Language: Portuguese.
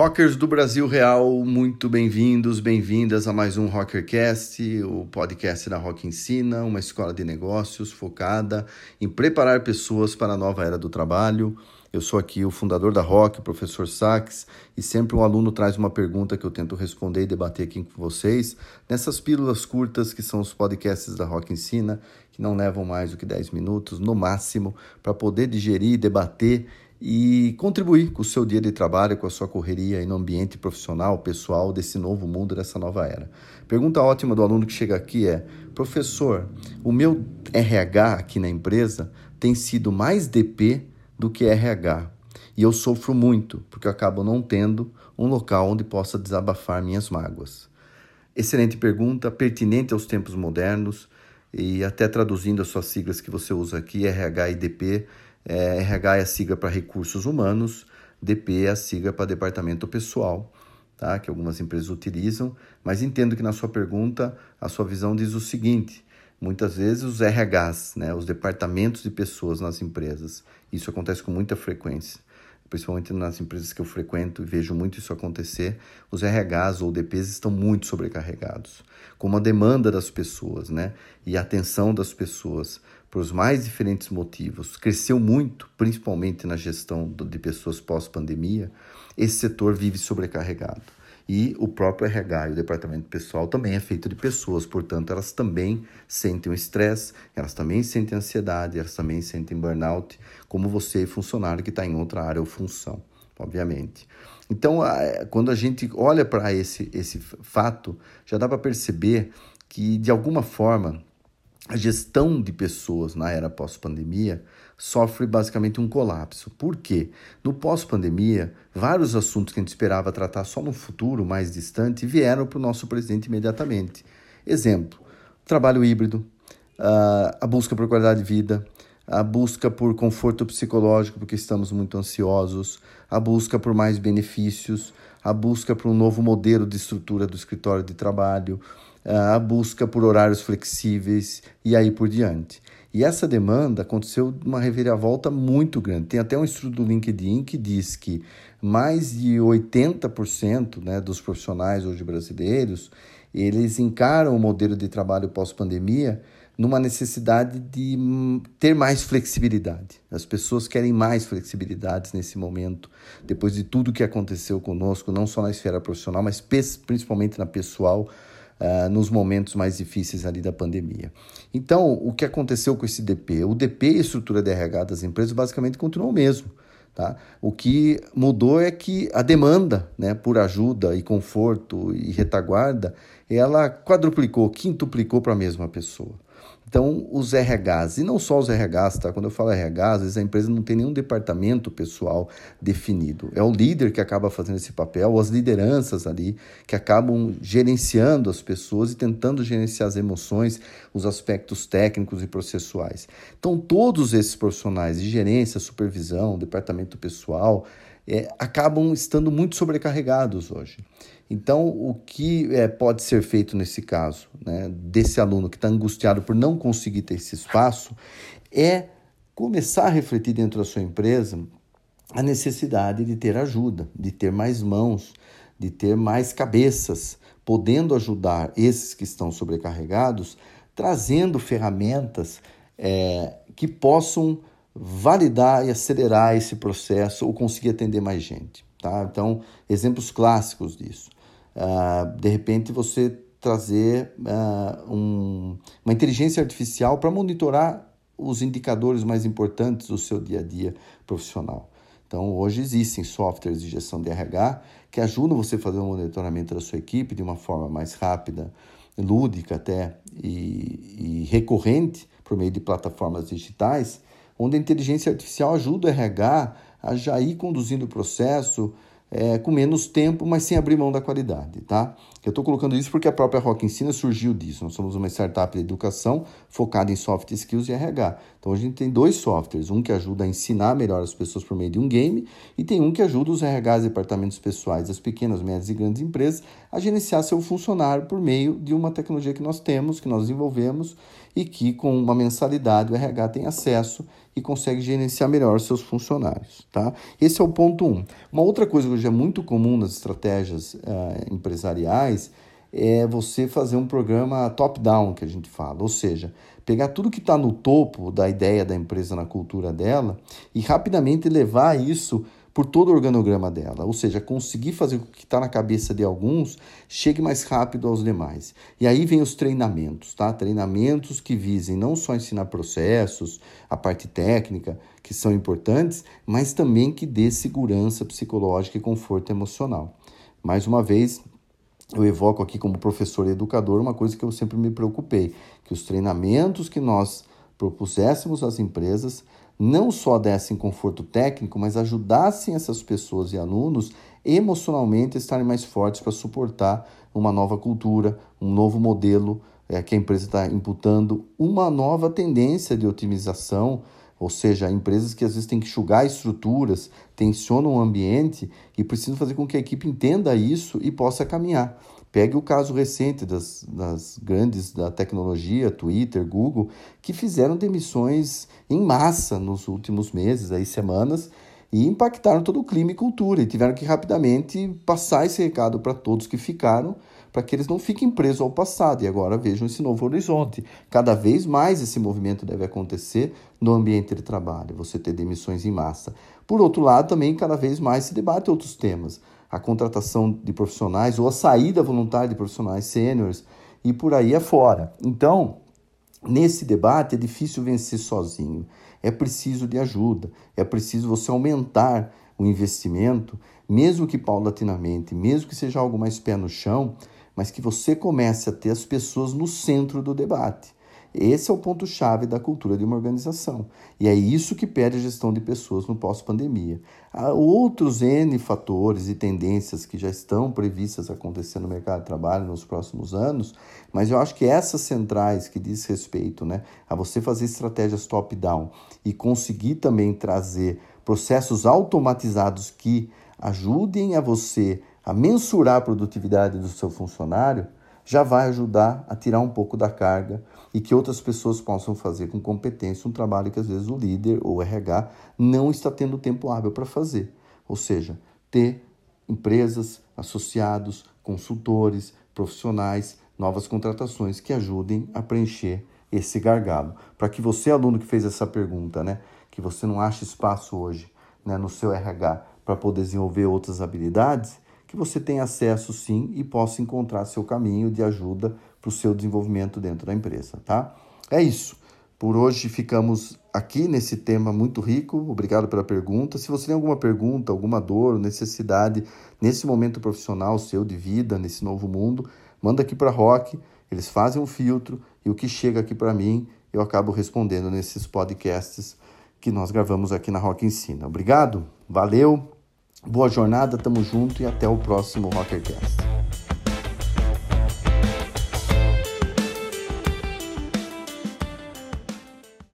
Rockers do Brasil Real, muito bem-vindos, bem-vindas a mais um Rockercast, o podcast da Rock Ensina, uma escola de negócios focada em preparar pessoas para a nova era do trabalho. Eu sou aqui o fundador da Rock, o professor Sachs, e sempre um aluno traz uma pergunta que eu tento responder e debater aqui com vocês, nessas pílulas curtas que são os podcasts da Rock Ensina, que não levam mais do que 10 minutos no máximo, para poder digerir, debater e contribuir com o seu dia de trabalho, com a sua correria e no ambiente profissional, pessoal desse novo mundo, dessa nova era. Pergunta ótima do aluno que chega aqui é: professor, o meu RH aqui na empresa tem sido mais DP do que RH e eu sofro muito porque eu acabo não tendo um local onde possa desabafar minhas mágoas. Excelente pergunta, pertinente aos tempos modernos e até traduzindo as suas siglas que você usa aqui, RH e DP é, RH é a sigla para recursos humanos, DP é a sigla para departamento pessoal, tá? que algumas empresas utilizam, mas entendo que na sua pergunta a sua visão diz o seguinte: muitas vezes os RHs, né, os departamentos de pessoas nas empresas, isso acontece com muita frequência principalmente nas empresas que eu frequento e vejo muito isso acontecer, os RHs ou DPs estão muito sobrecarregados, com a demanda das pessoas, né? E a atenção das pessoas por os mais diferentes motivos, cresceu muito, principalmente na gestão de pessoas pós-pandemia, esse setor vive sobrecarregado. E o próprio RH e o departamento pessoal também é feito de pessoas, portanto, elas também sentem o estresse, elas também sentem ansiedade, elas também sentem burnout, como você, funcionário que está em outra área ou função, obviamente. Então, quando a gente olha para esse, esse fato, já dá para perceber que, de alguma forma, a gestão de pessoas na era pós-pandemia sofre basicamente um colapso. Por quê? No pós-pandemia, vários assuntos que a gente esperava tratar só no futuro mais distante vieram para o nosso presidente imediatamente. Exemplo: trabalho híbrido, a busca por qualidade de vida, a busca por conforto psicológico, porque estamos muito ansiosos, a busca por mais benefícios, a busca por um novo modelo de estrutura do escritório de trabalho, a busca por horários flexíveis e aí por diante. E essa demanda aconteceu uma reviravolta muito grande. Tem até um estudo do LinkedIn que diz que mais de 80% né, dos profissionais hoje brasileiros, eles encaram o modelo de trabalho pós-pandemia numa necessidade de ter mais flexibilidade. As pessoas querem mais flexibilidades nesse momento, depois de tudo que aconteceu conosco, não só na esfera profissional, mas principalmente na pessoal, uh, nos momentos mais difíceis ali da pandemia. Então, o que aconteceu com esse DP? O DP e a estrutura de RH das empresas basicamente continuou o mesmo. Tá? O que mudou é que a demanda né, por ajuda e conforto e retaguarda, ela quadruplicou, quintuplicou para a mesma pessoa. Então, os RHs, e não só os RHs, tá? Quando eu falo RH, às vezes a empresa não tem nenhum departamento pessoal definido. É o líder que acaba fazendo esse papel, ou as lideranças ali, que acabam gerenciando as pessoas e tentando gerenciar as emoções, os aspectos técnicos e processuais. Então, todos esses profissionais de gerência, supervisão, departamento pessoal, é, acabam estando muito sobrecarregados hoje. Então, o que é, pode ser feito nesse caso, né, desse aluno que está angustiado por não conseguir ter esse espaço, é começar a refletir dentro da sua empresa a necessidade de ter ajuda, de ter mais mãos, de ter mais cabeças, podendo ajudar esses que estão sobrecarregados, trazendo ferramentas é, que possam validar e acelerar esse processo ou conseguir atender mais gente. Tá? Então, exemplos clássicos disso. Uh, de repente você trazer uh, um, uma inteligência artificial para monitorar os indicadores mais importantes do seu dia a dia profissional. Então, hoje existem softwares de gestão de RH que ajudam você a fazer o um monitoramento da sua equipe de uma forma mais rápida, lúdica até e, e recorrente por meio de plataformas digitais, onde a inteligência artificial ajuda o RH a já ir conduzindo o processo, é, com menos tempo, mas sem abrir mão da qualidade, tá? Eu estou colocando isso porque a própria Rock Ensina surgiu disso. Nós somos uma startup de educação focada em soft skills e RH. Então a gente tem dois softwares, um que ajuda a ensinar melhor as pessoas por meio de um game e tem um que ajuda os RHs, departamentos pessoais, as pequenas, médias e grandes empresas a gerenciar seu funcionário por meio de uma tecnologia que nós temos, que nós desenvolvemos e que com uma mensalidade o RH tem acesso e consegue gerenciar melhor seus funcionários, tá? Esse é o ponto um. Uma outra coisa que hoje é muito comum nas estratégias uh, empresariais é você fazer um programa top-down, que a gente fala, ou seja, pegar tudo que está no topo da ideia da empresa, na cultura dela, e rapidamente levar isso por todo o organograma dela, ou seja, conseguir fazer o que está na cabeça de alguns chegue mais rápido aos demais. E aí vem os treinamentos, tá? Treinamentos que visem não só ensinar processos, a parte técnica, que são importantes, mas também que dê segurança psicológica e conforto emocional. Mais uma vez, eu evoco aqui como professor e educador uma coisa que eu sempre me preocupei, que os treinamentos que nós propuséssemos às empresas não só dessem conforto técnico, mas ajudassem essas pessoas e alunos emocionalmente a estarem mais fortes para suportar uma nova cultura, um novo modelo é, que a empresa está imputando, uma nova tendência de otimização, ou seja, empresas que às vezes têm que enxugar estruturas, tensionam o ambiente e precisam fazer com que a equipe entenda isso e possa caminhar. Pegue o caso recente das, das grandes da tecnologia, Twitter, Google, que fizeram demissões em massa nos últimos meses, aí semanas, e impactaram todo o clima e cultura, e tiveram que rapidamente passar esse recado para todos que ficaram, para que eles não fiquem presos ao passado e agora vejam esse novo horizonte. Cada vez mais esse movimento deve acontecer no ambiente de trabalho, você ter demissões em massa. Por outro lado, também cada vez mais se debate outros temas a contratação de profissionais ou a saída voluntária de profissionais sêniores e por aí afora. Então, nesse debate é difícil vencer sozinho. É preciso de ajuda, é preciso você aumentar o investimento, mesmo que paulatinamente, mesmo que seja algo mais pé no chão, mas que você comece a ter as pessoas no centro do debate. Esse é o ponto-chave da cultura de uma organização. E é isso que pede a gestão de pessoas no pós-pandemia. Há outros N fatores e tendências que já estão previstas acontecer no mercado de trabalho nos próximos anos, mas eu acho que essas centrais que diz respeito né, a você fazer estratégias top-down e conseguir também trazer processos automatizados que ajudem a você a mensurar a produtividade do seu funcionário, já vai ajudar a tirar um pouco da carga e que outras pessoas possam fazer com competência um trabalho que às vezes o líder ou o RH não está tendo tempo hábil para fazer. Ou seja, ter empresas, associados, consultores, profissionais, novas contratações que ajudem a preencher esse gargalo. Para que você, aluno que fez essa pergunta, né, que você não acha espaço hoje né, no seu RH para poder desenvolver outras habilidades, que você tenha acesso sim e possa encontrar seu caminho de ajuda para o seu desenvolvimento dentro da empresa, tá? É isso. Por hoje ficamos aqui nesse tema muito rico. Obrigado pela pergunta. Se você tem alguma pergunta, alguma dor, necessidade nesse momento profissional seu de vida, nesse novo mundo, manda aqui para Rock. Eles fazem um filtro e o que chega aqui para mim eu acabo respondendo nesses podcasts que nós gravamos aqui na Rock Ensina. Obrigado, valeu. Boa jornada, tamo junto e até o próximo Rockercast.